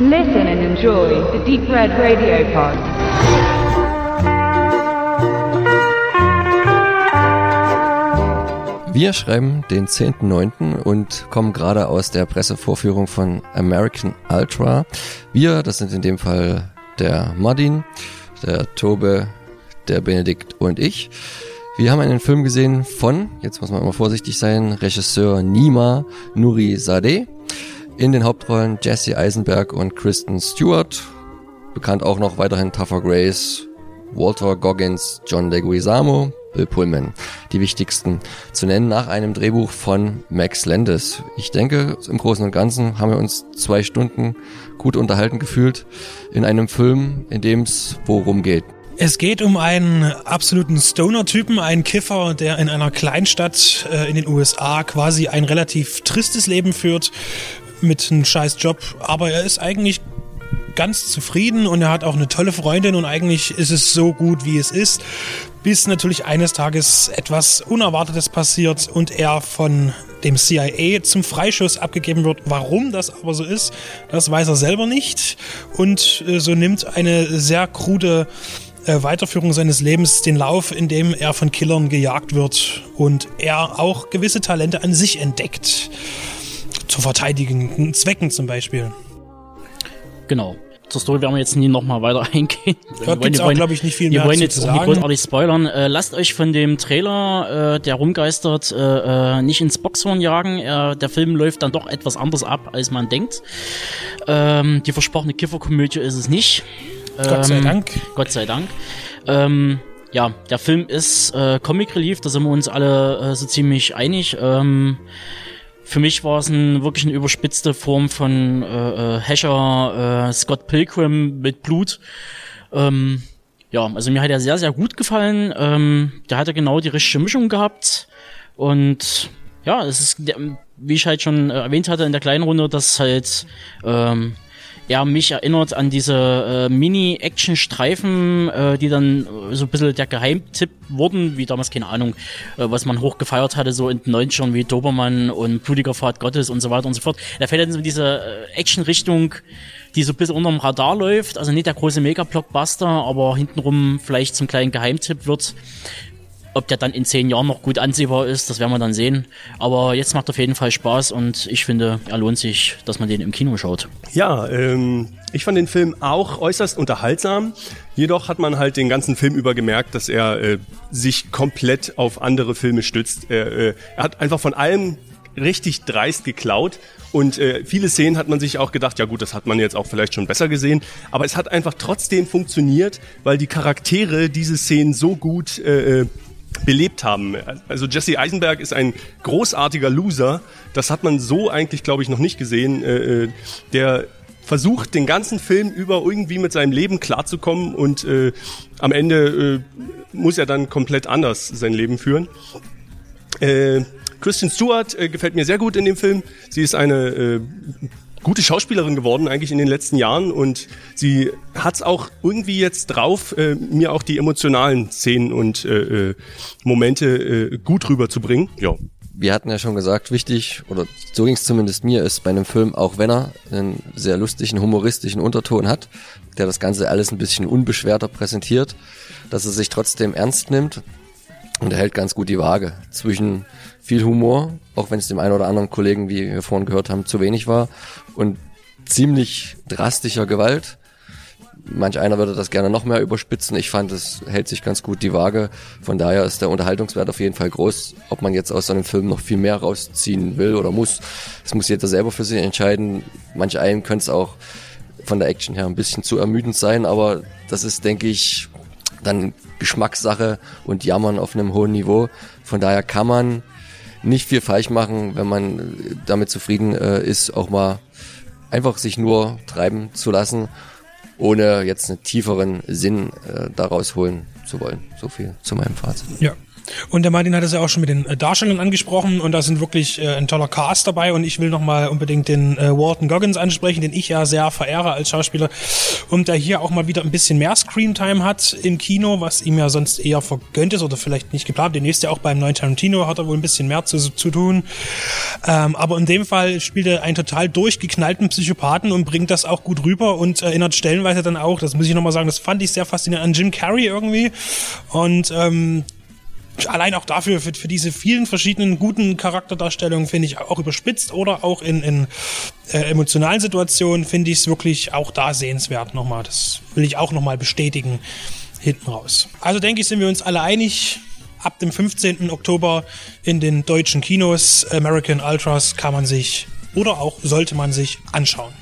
Listen and enjoy the Deep Red Radio Pod. Wir schreiben den 10.9. und kommen gerade aus der Pressevorführung von American Ultra. Wir, das sind in dem Fall der Martin, der Tobe, der Benedikt und ich. Wir haben einen Film gesehen von, jetzt muss man immer vorsichtig sein, Regisseur Nima Nuri Sadeh. In den Hauptrollen Jesse Eisenberg und Kristen Stewart. Bekannt auch noch weiterhin Tougher Grace, Walter Goggins, John Leguizamo, Bill Pullman. Die wichtigsten zu nennen nach einem Drehbuch von Max Landis. Ich denke, im Großen und Ganzen haben wir uns zwei Stunden gut unterhalten gefühlt in einem Film, in dem es worum geht. Es geht um einen absoluten Stoner-Typen, einen Kiffer, der in einer Kleinstadt äh, in den USA quasi ein relativ tristes Leben führt mit einem scheiß Job, aber er ist eigentlich ganz zufrieden und er hat auch eine tolle Freundin und eigentlich ist es so gut, wie es ist, bis natürlich eines Tages etwas Unerwartetes passiert und er von dem CIA zum Freischuss abgegeben wird. Warum das aber so ist, das weiß er selber nicht und äh, so nimmt eine sehr krude äh, Weiterführung seines Lebens den Lauf, in dem er von Killern gejagt wird und er auch gewisse Talente an sich entdeckt. Zu verteidigenden Zwecken zum Beispiel. Genau. Zur Story werden wir jetzt nie nochmal weiter eingehen. Da gibt es auch, glaube ich, nicht viel wir mehr wollen zu jetzt auch nicht großartig spoilern. Äh, lasst euch von dem Trailer, äh, der rumgeistert, äh, äh, nicht ins Boxhorn jagen. Äh, der Film läuft dann doch etwas anders ab, als man denkt. Ähm, die versprochene Kifferkomödie ist es nicht. Gott sei Ähm, Dank. Gott sei Dank. Ähm, ja, der Film ist äh, Comic Relief, da sind wir uns alle äh, so ziemlich einig. Ähm, für mich war es ein, wirklich eine überspitzte Form von äh, äh, Hescher, äh, Scott Pilgrim mit Blut. Ähm, ja, also mir hat er sehr, sehr gut gefallen. Ähm, der hatte genau die richtige Mischung gehabt. Und ja, es ist, wie ich halt schon äh, erwähnt hatte in der kleinen Runde, dass halt ähm, er mich erinnert an diese äh, Mini-Action-Streifen, äh, die dann äh, so ein bisschen der Geheimtipp wurden, wie damals, keine Ahnung, äh, was man hochgefeiert hatte, so in den 90ern wie Dobermann und Blutiger Pfad Gottes und so weiter und so fort. Da fällt dann so diese äh, Action-Richtung, die so ein bisschen unterm Radar läuft, also nicht der große Mega-Blockbuster, aber hintenrum vielleicht zum kleinen Geheimtipp wird. Ob der dann in zehn Jahren noch gut ansehbar ist, das werden wir dann sehen. Aber jetzt macht auf jeden Fall Spaß und ich finde, er lohnt sich, dass man den im Kino schaut. Ja, ähm, ich fand den Film auch äußerst unterhaltsam. Jedoch hat man halt den ganzen Film über gemerkt, dass er äh, sich komplett auf andere Filme stützt. Er, äh, er hat einfach von allem richtig dreist geklaut und äh, viele Szenen hat man sich auch gedacht, ja gut, das hat man jetzt auch vielleicht schon besser gesehen, aber es hat einfach trotzdem funktioniert, weil die Charaktere diese Szenen so gut äh, äh, belebt haben. Also Jesse Eisenberg ist ein großartiger Loser. Das hat man so eigentlich, glaube ich, noch nicht gesehen. Äh, äh, der versucht den ganzen Film über irgendwie mit seinem Leben klarzukommen und äh, am Ende äh, muss er dann komplett anders sein Leben führen. Äh, Kristen Stewart äh, gefällt mir sehr gut in dem Film. Sie ist eine äh, gute Schauspielerin geworden eigentlich in den letzten Jahren und sie hat's auch irgendwie jetzt drauf, äh, mir auch die emotionalen Szenen und äh, äh, Momente äh, gut rüberzubringen. Ja. wir hatten ja schon gesagt, wichtig, oder so ging es zumindest mir, ist bei einem Film, auch wenn er einen sehr lustigen, humoristischen Unterton hat, der das Ganze alles ein bisschen unbeschwerter präsentiert, dass er sich trotzdem ernst nimmt und er hält ganz gut die Waage zwischen viel Humor, auch wenn es dem einen oder anderen Kollegen, wie wir vorhin gehört haben, zu wenig war, und ziemlich drastischer Gewalt. Manch einer würde das gerne noch mehr überspitzen. Ich fand, es hält sich ganz gut die Waage. Von daher ist der Unterhaltungswert auf jeden Fall groß. Ob man jetzt aus so einem Film noch viel mehr rausziehen will oder muss, das muss jeder selber für sich entscheiden. Manch einem könnte es auch von der Action her ein bisschen zu ermüdend sein, aber das ist, denke ich, dann Geschmackssache und Jammern auf einem hohen Niveau. Von daher kann man nicht viel falsch machen, wenn man damit zufrieden äh, ist, auch mal einfach sich nur treiben zu lassen, ohne jetzt einen tieferen Sinn äh, daraus holen zu wollen. So viel zu meinem Fazit. Ja. Und der Martin hat es ja auch schon mit den äh, Darstellern angesprochen und da sind wirklich äh, ein toller Cast dabei und ich will nochmal unbedingt den äh, Walton Goggins ansprechen, den ich ja sehr verehre als Schauspieler und der hier auch mal wieder ein bisschen mehr Screentime hat im Kino, was ihm ja sonst eher vergönnt ist oder vielleicht nicht geplant. Demnächst ja auch beim neuen Tarantino hat er wohl ein bisschen mehr zu, zu tun. Ähm, aber in dem Fall spielt er einen total durchgeknallten Psychopathen und bringt das auch gut rüber und erinnert stellenweise dann auch, das muss ich nochmal sagen, das fand ich sehr faszinierend an Jim Carrey irgendwie und ähm, allein auch dafür, für, für diese vielen verschiedenen guten Charakterdarstellungen finde ich auch überspitzt oder auch in, in äh, emotionalen Situationen finde ich es wirklich auch da sehenswert nochmal. Das will ich auch nochmal bestätigen hinten raus. Also denke ich, sind wir uns alle einig. Ab dem 15. Oktober in den deutschen Kinos American Ultras kann man sich oder auch sollte man sich anschauen.